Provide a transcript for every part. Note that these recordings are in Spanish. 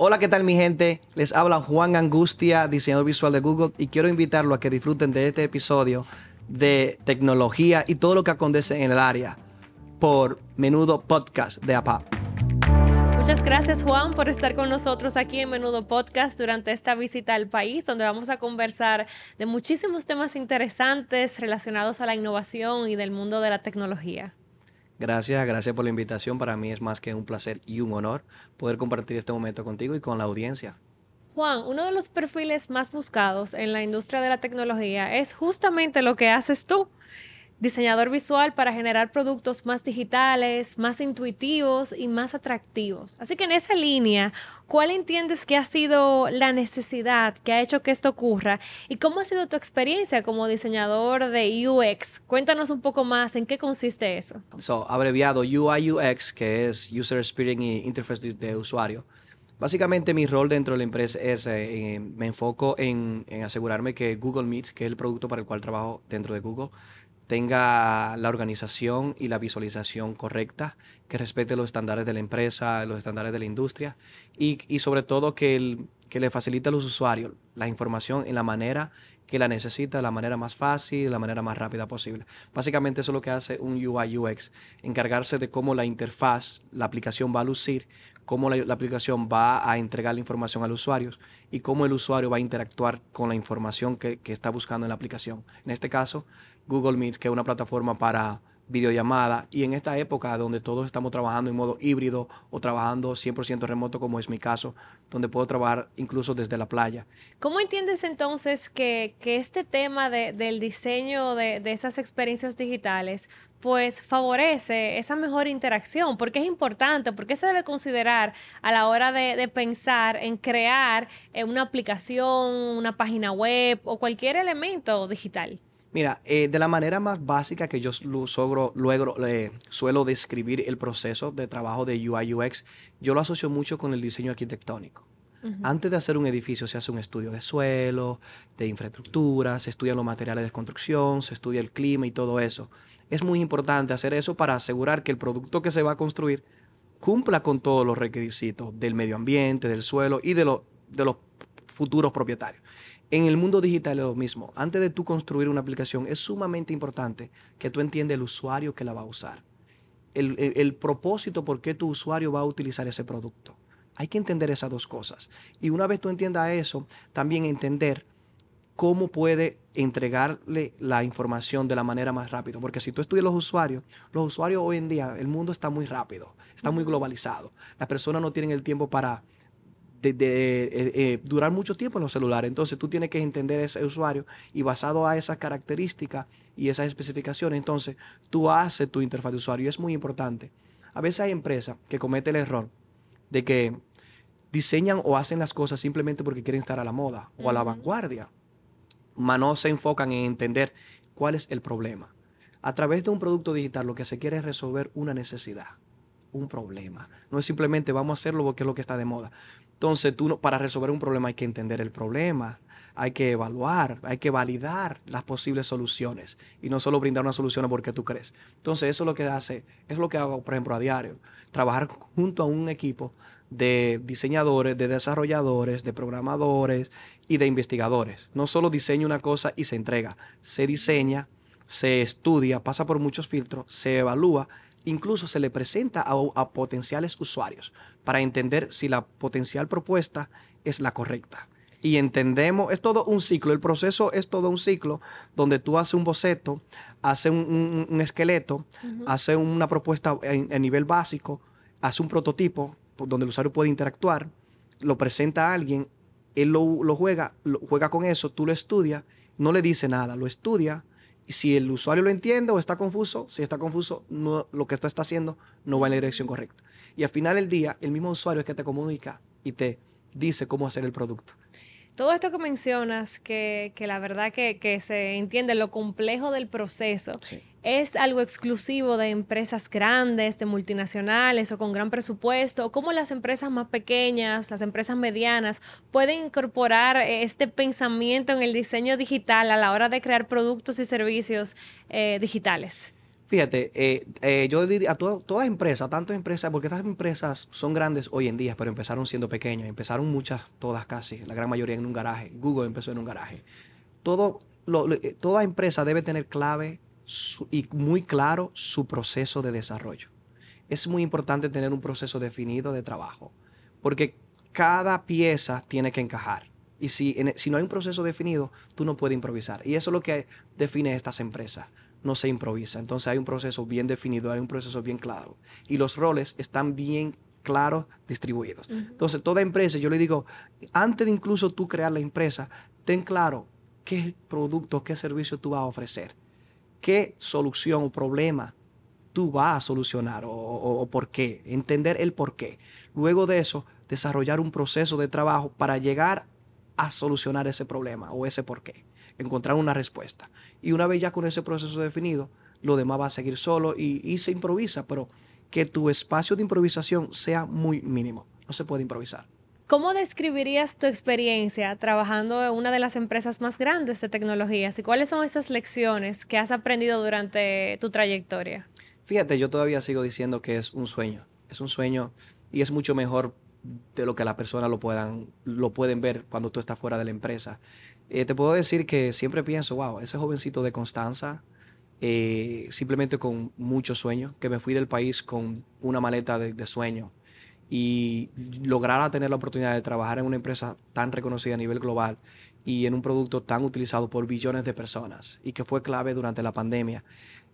Hola, ¿qué tal mi gente? Les habla Juan Angustia, diseñador visual de Google, y quiero invitarlo a que disfruten de este episodio de tecnología y todo lo que acontece en el área por Menudo Podcast de APAP. Muchas gracias Juan por estar con nosotros aquí en Menudo Podcast durante esta visita al país, donde vamos a conversar de muchísimos temas interesantes relacionados a la innovación y del mundo de la tecnología. Gracias, gracias por la invitación. Para mí es más que un placer y un honor poder compartir este momento contigo y con la audiencia. Juan, uno de los perfiles más buscados en la industria de la tecnología es justamente lo que haces tú diseñador visual para generar productos más digitales, más intuitivos y más atractivos. Así que en esa línea, ¿cuál entiendes que ha sido la necesidad que ha hecho que esto ocurra? ¿Y cómo ha sido tu experiencia como diseñador de UX? Cuéntanos un poco más en qué consiste eso. So, abreviado UI UX, que es User Experience Interface de, usuario. Básicamente mi rol dentro de la empresa es, eh, me enfoco en, en asegurarme que Google Meets, que es el producto para el cual trabajo dentro de Google, tenga la organización y la visualización correcta, que respete los estándares de la empresa, los estándares de la industria y, sobre todo que, que le facilite a los usuarios la información en la manera que la necesita, de la manera más fácil, de la manera más rápida posible. Básicamente eso es lo que hace un UI UX, encargarse de cómo la interfaz, la aplicación va a lucir, cómo la, aplicación va a entregar la información al usuario y cómo el usuario va a interactuar con la información que, que está buscando en la aplicación. En este caso, Google Meet, que es una plataforma para videollamada y en esta época donde todos estamos trabajando en modo híbrido o trabajando 100% remoto como es mi caso, donde puedo trabajar incluso desde la playa. ¿Cómo entiendes entonces que, este tema del diseño de, esas experiencias digitales pues favorece esa mejor interacción? ¿Por qué es importante? ¿Por qué se debe considerar a la hora de, de pensar en crear eh, una aplicación, una página web o cualquier elemento digital? Mira, eh, de la manera más básica que yo luego suelo describir el proceso de trabajo de UI UX, yo lo asocio mucho con el diseño arquitectónico. Antes de hacer un edificio se hace un estudio de suelo, de infraestructura, se estudian los materiales de construcción, se estudia el clima y todo eso. Es muy importante hacer eso para asegurar que el producto que se va a construir cumpla con todos los requisitos del medio ambiente, del suelo y de, de los futuros propietarios. En el mundo digital es lo mismo. Antes de tú construir una aplicación, es sumamente importante que tú entiendas el usuario que la va a usar. El, propósito por qué tu usuario va a utilizar ese producto. Hay que entender esas dos cosas. Y una vez tú entiendas eso, también entender cómo puede entregarle la información de la manera más rápida. Porque si tú estudias los usuarios, los usuarios hoy en día, el mundo está muy rápido, está muy globalizado. Las personas no tienen el tiempo para de, eh, eh, durar mucho tiempo en los celulares. Entonces tú tienes que entender ese usuario y basado a esas características y esas especificaciones, entonces tú haces tu interfaz de usuario y es muy importante. A veces hay empresas que cometen el error de que diseñan o hacen las cosas simplemente porque quieren estar a la moda o a la vanguardia, mas no se enfocan en entender cuál es el problema. A través de un producto digital lo que se quiere es resolver una necesidad, un problema. No es simplemente vamos a hacerlo porque es lo que está de moda. Entonces, tú para resolver un problema hay que entender el problema, hay que evaluar, hay que validar las posibles soluciones y no solo brindar una solución porque tú crees. Entonces, eso es lo que hace, es lo que hago, por ejemplo, a diario. Trabajar junto a un equipo de diseñadores, de desarrolladores, de programadores y de investigadores. No solo diseña una cosa y se entrega, se diseña, se estudia, pasa por muchos filtros, se evalúa incluso se le presenta a, potenciales usuarios para entender si la potencial propuesta es la correcta. Y entendemos, es todo un ciclo, el proceso es todo un ciclo donde tú haces un boceto, haces un, esqueleto, haces una propuesta a nivel básico, haces un prototipo donde el usuario puede interactuar, lo presenta a alguien, él lo, lo juega, lo juega con eso, tú lo estudias, no le dice nada, lo estudia, si el usuario lo entiende o está confuso, si está confuso, no, lo que esto está haciendo no va en la dirección correcta. Y al final del día, el mismo usuario es que te comunica y te dice cómo hacer el producto todo esto que mencionas, que, la verdad que, se entiende lo complejo del proceso, es algo exclusivo de empresas grandes, de multinacionales o con gran presupuesto, cómo las empresas más pequeñas, las empresas medianas, pueden incorporar este pensamiento en el diseño digital a la hora de crear productos y servicios eh, digitales. Fíjate, eh, eh, yo diría a toda, toda empresa, tanto empresas, porque estas empresas son grandes hoy en día, pero empezaron siendo pequeñas, empezaron muchas, todas casi, la gran mayoría en un garaje. Google empezó en un garaje. Todo, eh, toda empresa debe tener clave y muy claro su proceso de desarrollo. Es muy importante tener un proceso definido de trabajo, porque cada pieza tiene que encajar. Y si, si no hay un proceso definido, tú no puedes improvisar. Y eso es lo que define estas empresas no se improvisa. Entonces hay un proceso bien definido, hay un proceso bien claro. Y los roles están bien claros, distribuidos. Entonces, toda empresa, yo le digo, antes de incluso tú crear la empresa, ten claro qué producto, qué servicio tú vas a ofrecer, qué solución o problema tú vas a solucionar o, o por qué, entender el por qué. Luego de eso, desarrollar un proceso de trabajo para llegar a solucionar ese problema o ese por qué encontrar una respuesta. Y una vez ya con ese proceso definido, lo demás va a seguir solo y, se improvisa, pero que tu espacio de improvisación sea muy mínimo. No se puede improvisar. ¿Cómo describirías tu experiencia trabajando en una de las empresas más grandes de tecnologías y cuáles son esas lecciones que has aprendido durante tu trayectoria? Fíjate, yo todavía sigo diciendo que es un sueño. Es un sueño y es mucho mejor de lo que las personas lo puedan lo pueden ver cuando tú estás fuera de la empresa. Eh, te puedo decir que siempre pienso, wow, ese jovencito de Constanza, eh, simplemente con muchos sueños, que me fui del país con una maleta de, de sueños y lograr tener la oportunidad de trabajar en una empresa tan reconocida a nivel global y en un producto tan utilizado por billones de personas y que fue clave durante la pandemia,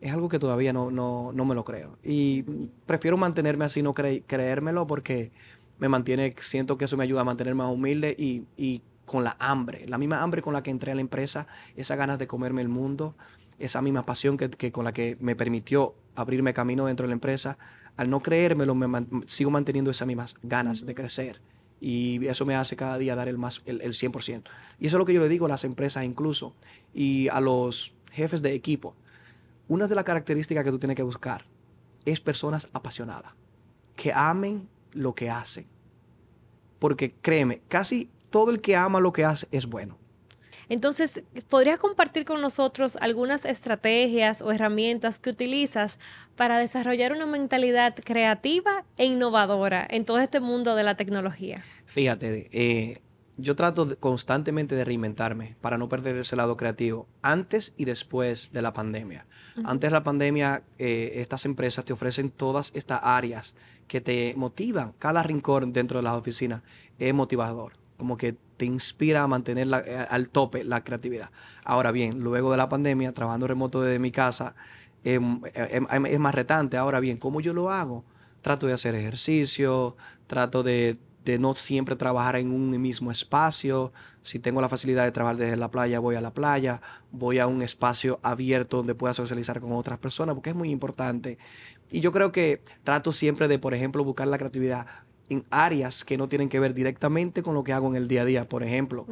es algo que todavía no, no, no me lo creo. Y prefiero mantenerme así, no creérmelo, porque me mantiene, siento que eso me ayuda a mantenerme más humilde y con la hambre, la misma hambre con la que entré a la empresa, esas ganas de comerme el mundo, esa misma pasión que, con la que me permitió abrirme camino dentro de la empresa, al no creérmelo, me sigo manteniendo esas mismas ganas de crecer. Y eso me hace cada día dar el, más, el, el 100%. Y eso es lo que yo le digo a las empresas incluso y a los jefes de equipo. Una de las características que tú tienes que buscar es personas apasionadas, que amen lo que hacen. Porque créeme, casi todo el que ama lo que hace es bueno. Entonces, ¿podrías compartir con nosotros algunas estrategias o herramientas que utilizas para desarrollar una mentalidad creativa e innovadora en todo este mundo de la tecnología? Fíjate, eh, yo trato constantemente de reinventarme para no perder ese lado creativo antes y después de la pandemia. Antes de la pandemia, eh, estas empresas te ofrecen todas estas áreas que te motivan. Cada rincón dentro de las oficinas es motivador como que te inspira a mantener eh, al tope la creatividad. Ahora bien, luego de la pandemia, trabajando remoto desde mi casa, em, em, em, es más retante. Ahora bien, ¿cómo yo lo hago? Trato de hacer ejercicio, trato de, no siempre trabajar en un mismo espacio. Si tengo la facilidad de trabajar desde la playa, voy a la playa, voy a un espacio abierto donde pueda socializar con otras personas, porque es muy importante. Y yo creo que trato siempre de, por ejemplo, buscar la creatividad en áreas que no tienen que ver directamente con lo que hago en el día a día. Por ejemplo,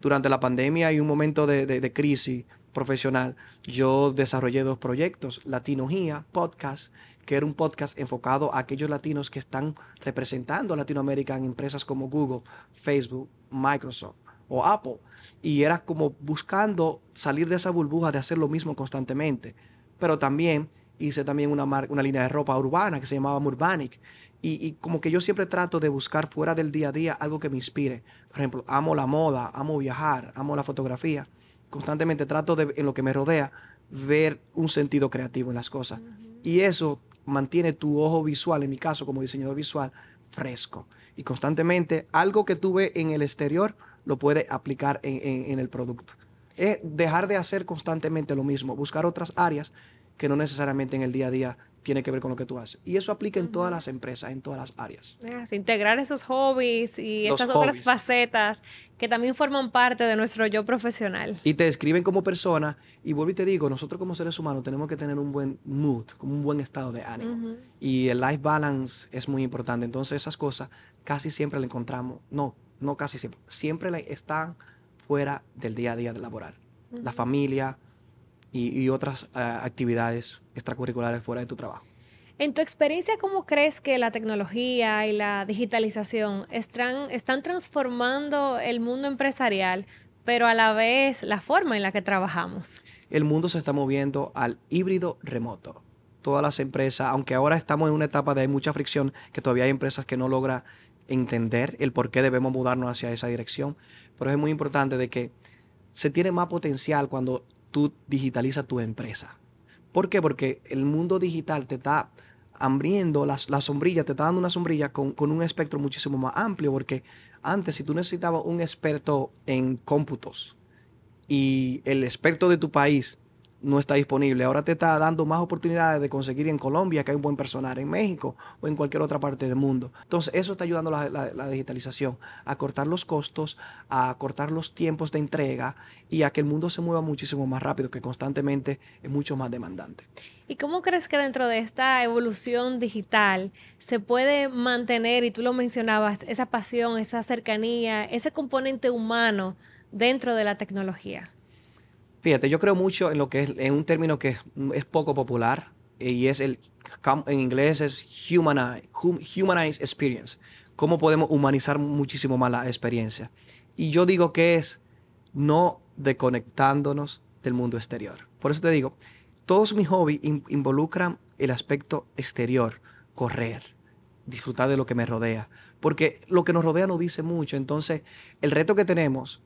durante la pandemia y un momento de, crisis profesional, yo desarrollé dos proyectos, Latinogía Podcast, que era un podcast enfocado a aquellos latinos que están representando a Latinoamérica en empresas como Google, Facebook, Microsoft o Apple. Y era como buscando salir de esa burbuja de hacer lo mismo constantemente. Pero también hice también una, una línea de ropa urbana que se llamaba Murbanic, y, como que yo siempre trato de buscar fuera del día a día algo que me inspire. Por ejemplo, amo la moda, amo viajar, amo la fotografía. Constantemente trato de, en lo que me rodea, ver un sentido creativo en las cosas. Y eso mantiene tu ojo visual, en mi caso como diseñador visual, fresco. Y constantemente algo que tú ves en el exterior lo puedes aplicar en, en el producto. Es dejar de hacer constantemente lo mismo, buscar otras áreas que no necesariamente en el día a día tiene que ver con lo que tú haces. Y eso aplica en todas las empresas, en todas las áreas. integrar esos hobbies y esas otras facetas que también forman parte de nuestro yo profesional. Y te describen como persona. Y vuelvo y te digo, nosotros como seres humanos tenemos que tener un buen mood, como un buen estado de ánimo. Y el life balance es muy importante. Entonces esas cosas casi siempre las encontramos, no, no casi siempre, siempre están fuera del día a día laboral. La familia, y, otras eh, actividades extracurriculares fuera de tu trabajo. En tu experiencia, ¿cómo crees que la tecnología y la digitalización están, están transformando el mundo empresarial, pero a la vez la forma en la que trabajamos? El mundo se está moviendo al híbrido remoto. todas las empresas, aunque ahora estamos en una etapa de mucha fricción, que todavía hay empresas que no logran entender el por qué debemos mudarnos hacia esa dirección, pero es muy importante de que se tiene más potencial cuando tú digitalizas tu empresa. ¿Por qué? Porque el mundo digital te está abriendo la, sombrilla, te está dando una sombrilla con, con, un espectro muchísimo más amplio, porque antes si tú necesitabas un experto en cómputos y el experto de tu país no está disponible. Ahora te está dando más oportunidades de conseguir en Colombia, que hay un buen personal, en México o en cualquier otra parte del mundo. Entonces, eso está ayudando la, la, digitalización a cortar los costos, a cortar los tiempos de entrega y a que el mundo se mueva muchísimo más rápido, que constantemente es mucho más demandante. ¿Y cómo crees que dentro de esta evolución digital se puede mantener, y tú lo mencionabas, esa pasión, esa cercanía, ese componente humano dentro de la tecnología? Fíjate, yo creo mucho en lo que es, en un término que es, poco popular y es el, en inglés es humanize, humanize experience. Cómo podemos humanizar muchísimo más la experiencia. Y yo digo que es no desconectándonos del mundo exterior. Por eso te digo, todos mis hobbies involucran el aspecto exterior, correr, disfrutar de lo que me rodea, porque lo que nos rodea nos dice mucho. Entonces, el reto que tenemos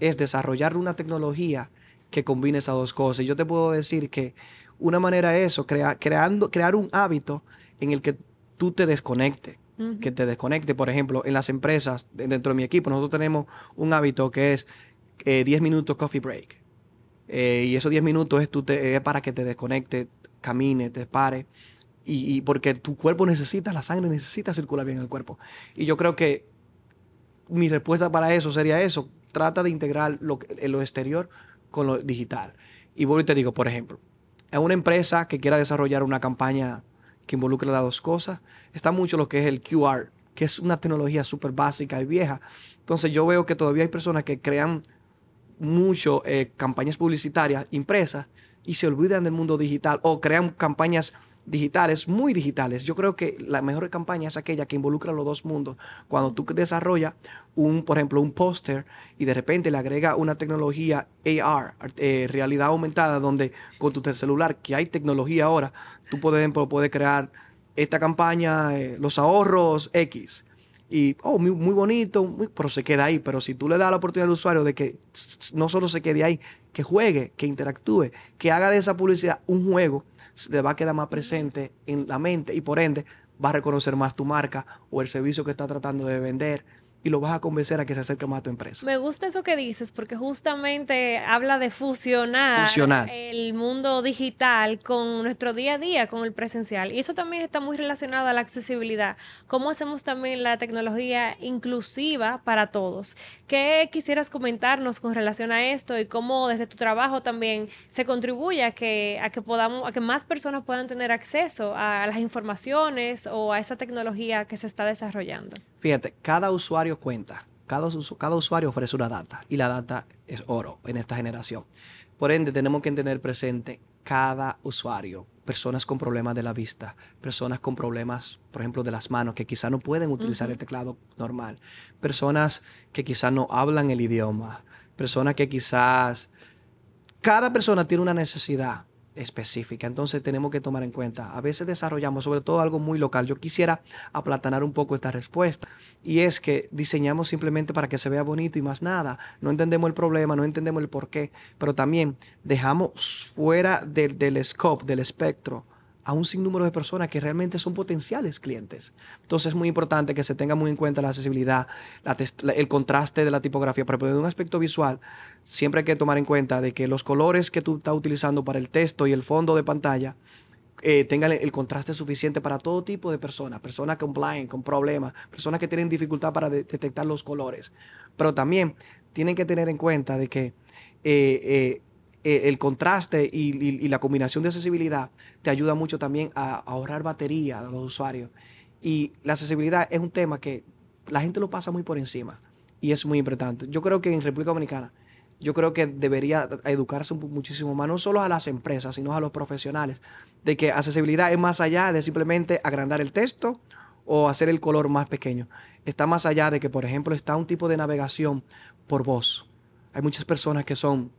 es desarrollar una tecnología que combine esas dos cosas. Y yo te puedo decir que una manera es eso, creando, crear un hábito en el que tú te desconectes. Que te desconecte, por ejemplo, en las empresas, dentro de mi equipo, nosotros tenemos un hábito que es 10 eh, minutos coffee break. Eh, y esos 10 minutos es, tú es para que te desconecte, camine, te pare. Y, porque tu cuerpo necesita, la sangre necesita circular bien en el cuerpo. Y yo creo que mi respuesta para eso sería eso. Trata de integrar lo, lo exterior con lo digital. Y vuelvo y te digo, por ejemplo, a una empresa que quiera desarrollar una campaña que involucre las dos cosas, está mucho lo que es el QR, que es una tecnología súper básica y vieja. Entonces yo veo que todavía hay personas que crean mucho eh, campañas publicitarias impresas y se olvidan del mundo digital o crean campañas digitales, muy digitales. Yo creo que la mejor campaña es aquella que involucra los dos mundos. Cuando tú desarrollas un, por ejemplo, un póster y de repente le agrega una tecnología AR, eh, realidad aumentada, donde con tu celular, que hay tecnología ahora, tú puedes crear esta campaña, eh, los ahorros X. Y, oh, muy, muy bonito, pero se queda ahí. Pero si tú le das la oportunidad al usuario de que no solo se quede ahí, que juegue, que interactúe, que haga de esa publicidad un juego, le va a quedar más presente en la mente y por ende va a reconocer más tu marca o el servicio que está tratando de vender y lo vas a convencer a que se acerque más a tu empresa. Me gusta eso que dices porque justamente habla de fusionar, el mundo digital con nuestro día a día, con el presencial. Y eso también está muy relacionado a la accesibilidad. ¿Cómo hacemos también la tecnología inclusiva para todos? ¿Qué quisieras comentarnos con relación a esto y cómo desde tu trabajo también se contribuye a que, a que podamos, a que más personas puedan tener acceso a las informaciones o a esa tecnología que se está desarrollando? Fíjate, cada usuario cuenta, cada, cada usuario ofrece una data y la data es oro en esta generación. Por ende, tenemos que tener presente cada usuario, personas con problemas de la vista, personas con problemas, por ejemplo, de las manos, que quizás no pueden utilizar el teclado normal, personas que quizás no hablan el idioma, personas que quizás... Cada persona tiene una necesidad específica. Entonces tenemos que tomar en cuenta. A veces desarrollamos sobre todo algo muy local. Yo quisiera aplatanar un poco esta respuesta. Y es que diseñamos simplemente para que se vea bonito y más nada. No entendemos el problema, no entendemos el por qué. Pero también dejamos fuera del, del scope, del espectro, a un sinnúmero de personas que realmente son potenciales clientes. Entonces es muy importante que se tenga muy en cuenta la accesibilidad, el contraste de la tipografía, pero de un aspecto visual, siempre hay que tomar en cuenta de que los colores que tú estás utilizando para el texto y el fondo de pantalla eh, tengan el contraste suficiente para todo tipo de personas, personas con blind, con problemas, personas que tienen dificultad para detectar los colores. Pero también tienen que tener en cuenta de que eh, eh, eh, el contraste y, la combinación de accesibilidad te ayuda mucho también a, ahorrar batería de los usuarios. Y la accesibilidad es un tema que la gente lo pasa muy por encima y es muy importante. Yo creo que en República Dominicana, yo creo que debería educarse muchísimo más, no solo a las empresas, sino a los profesionales, de que accesibilidad es más allá de simplemente agrandar el texto o hacer el color más pequeño. Está más allá de que, por ejemplo, está un tipo de navegación por voz. Hay muchas personas que son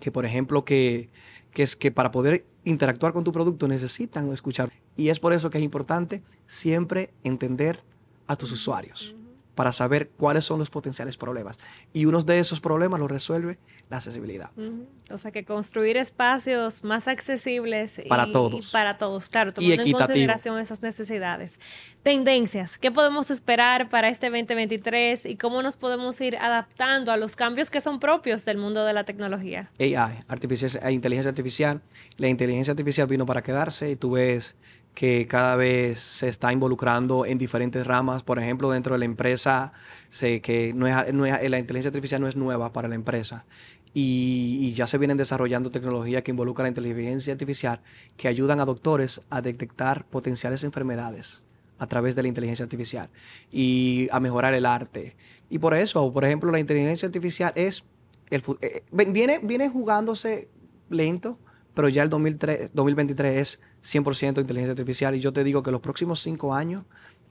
que por ejemplo, que, que es que para poder interactuar con tu producto necesitan escuchar. Y es por eso que es importante siempre entender a tus usuarios para saber cuáles son los potenciales problemas. Y uno de esos problemas lo resuelve la accesibilidad. O sea, que construir espacios más accesibles para todos. para todos, claro, tomando en consideración esas necesidades. Tendencias, ¿qué podemos esperar para este 2023 y cómo nos podemos ir adaptando a los cambios que son propios del mundo de la tecnología? AI, artificial, eh, inteligencia artificial. La inteligencia artificial vino para quedarse y tú ves que cada vez se está involucrando en diferentes ramas. Por ejemplo, dentro de la empresa, sé que no es, la inteligencia artificial no es nueva para la empresa. Y, ya se vienen desarrollando tecnologías que involucran la inteligencia artificial que ayudan a doctores a detectar potenciales enfermedades a través de la inteligencia artificial y a mejorar el arte. Y por eso, por ejemplo, la inteligencia artificial es el, eh, viene, viene jugándose lento, pero ya el 2023 es 100% inteligencia artificial. Y yo te digo que los próximos cinco años,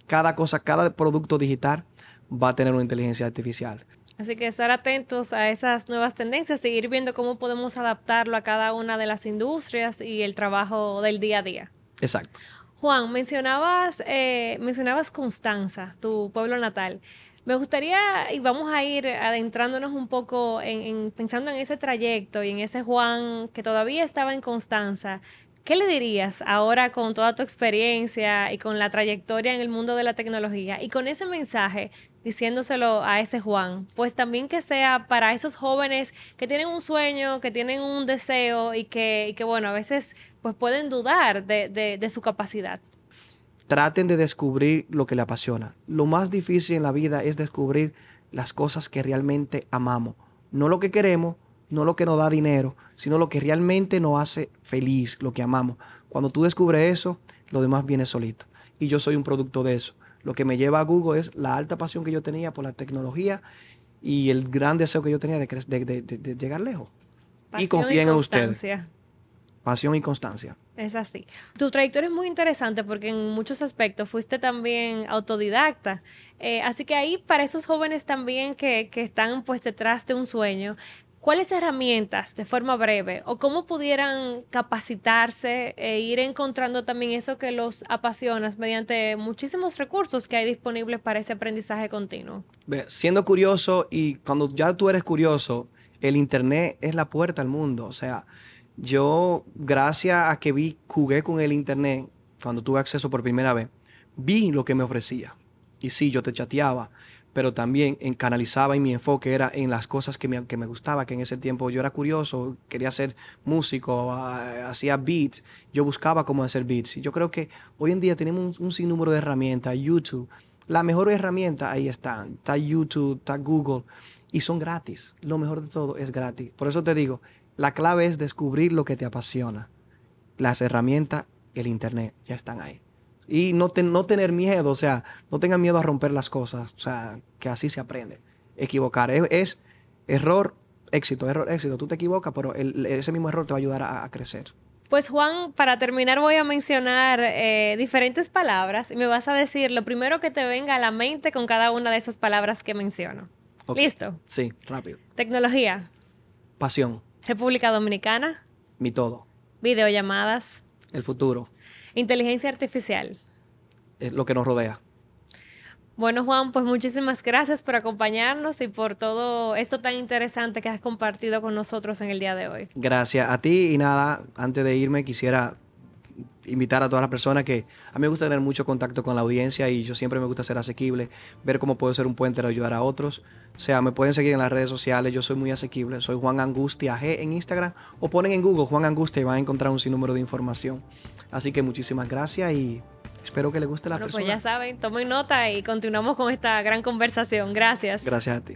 cada cosa, cada producto digital va a tener una inteligencia artificial. Así que estar atentos a esas nuevas tendencias, seguir viendo cómo podemos adaptarlo a cada una de las industrias y el trabajo del día a día. Exacto. Juan, mencionabas, eh, mencionabas Constanza, tu pueblo natal. Me gustaría, y vamos a ir adentrándonos un poco en, pensando en ese trayecto y en ese Juan que todavía estaba en Constanza. ¿Qué le dirías ahora con toda tu experiencia y con la trayectoria en el mundo de la tecnología y con ese mensaje diciéndoselo a ese Juan? Pues también que sea para esos jóvenes que tienen un sueño, que tienen un deseo y que, bueno, a veces pues pueden dudar de, de su capacidad. Traten de descubrir lo que le apasiona. Lo más difícil en la vida es descubrir las cosas que realmente amamos, no lo que queremos, no lo que nos da dinero, sino lo que realmente nos hace feliz, lo que amamos. Cuando tú descubres eso, lo demás viene solito. Y yo soy un producto de eso. Lo que me lleva a Google es la alta pasión que yo tenía por la tecnología y el gran deseo que yo tenía de, llegar lejos. y confíen en ustedes. Pasión y constancia. Es así. Tu trayectoria es muy interesante porque en muchos aspectos fuiste también autodidacta. Eh, así que ahí para esos jóvenes también que, que están pues detrás de un sueño, ¿Cuáles herramientas, de forma breve, o cómo pudieran capacitarse e ir encontrando también eso que los apasiona mediante muchísimos recursos que hay disponibles para ese aprendizaje continuo? Siendo curioso y cuando ya tú eres curioso, el Internet es la puerta al mundo. O sea, yo, gracias a que vi, jugué con el Internet, cuando tuve acceso por primera vez, vi lo que me ofrecía. Y sí, yo te chateaba, pero también canalizaba y mi enfoque era en las cosas que me, que me gustaba, que en ese tiempo yo era curioso, quería ser músico, ah, hacía beats, yo buscaba cómo hacer beats. Y yo creo que hoy en día tenemos un, sinnúmero de herramientas, YouTube, la mejor herramienta ahí está, está YouTube, está Google, y son gratis. Lo mejor de todo es gratis. Por eso te digo, la clave es descubrir lo que te apasiona. Las herramientas, el Internet, ya están ahí. Y no, no tener miedo, o sea, no tengan miedo a romper las cosas, o sea, que así se aprende. Equivocar es, error, éxito, error, éxito. Tú te equivocas, pero ese mismo error te va a ayudar a, crecer. Pues Juan, para terminar voy a mencionar eh, diferentes palabras y me vas a decir lo primero que te venga a la mente con cada una de esas palabras que menciono. ¿Listo? Sí, rápido. Tecnología. Pasión. República Dominicana. Mi todo. Videollamadas. El futuro. Inteligencia artificial. Es lo que nos rodea. Bueno, Juan, pues muchísimas gracias por acompañarnos y por todo esto tan interesante que has compartido con nosotros en el día de hoy. Gracias a ti y nada, antes de irme quisiera invitar a todas las personas que a mí me gusta tener mucho contacto con la audiencia y yo siempre me gusta ser asequible, ver cómo puedo ser un puente para ayudar a otros. O sea, me pueden seguir en las redes sociales, yo soy muy asequible, soy Juan Angustia G en Instagram o ponen en Google Juan Angustia y van a encontrar un sinnúmero de información. Así que muchísimas gracias y espero que les guste la bueno, persona. Pues ya saben, tomen nota y continuamos con esta gran conversación. Gracias. Gracias a ti.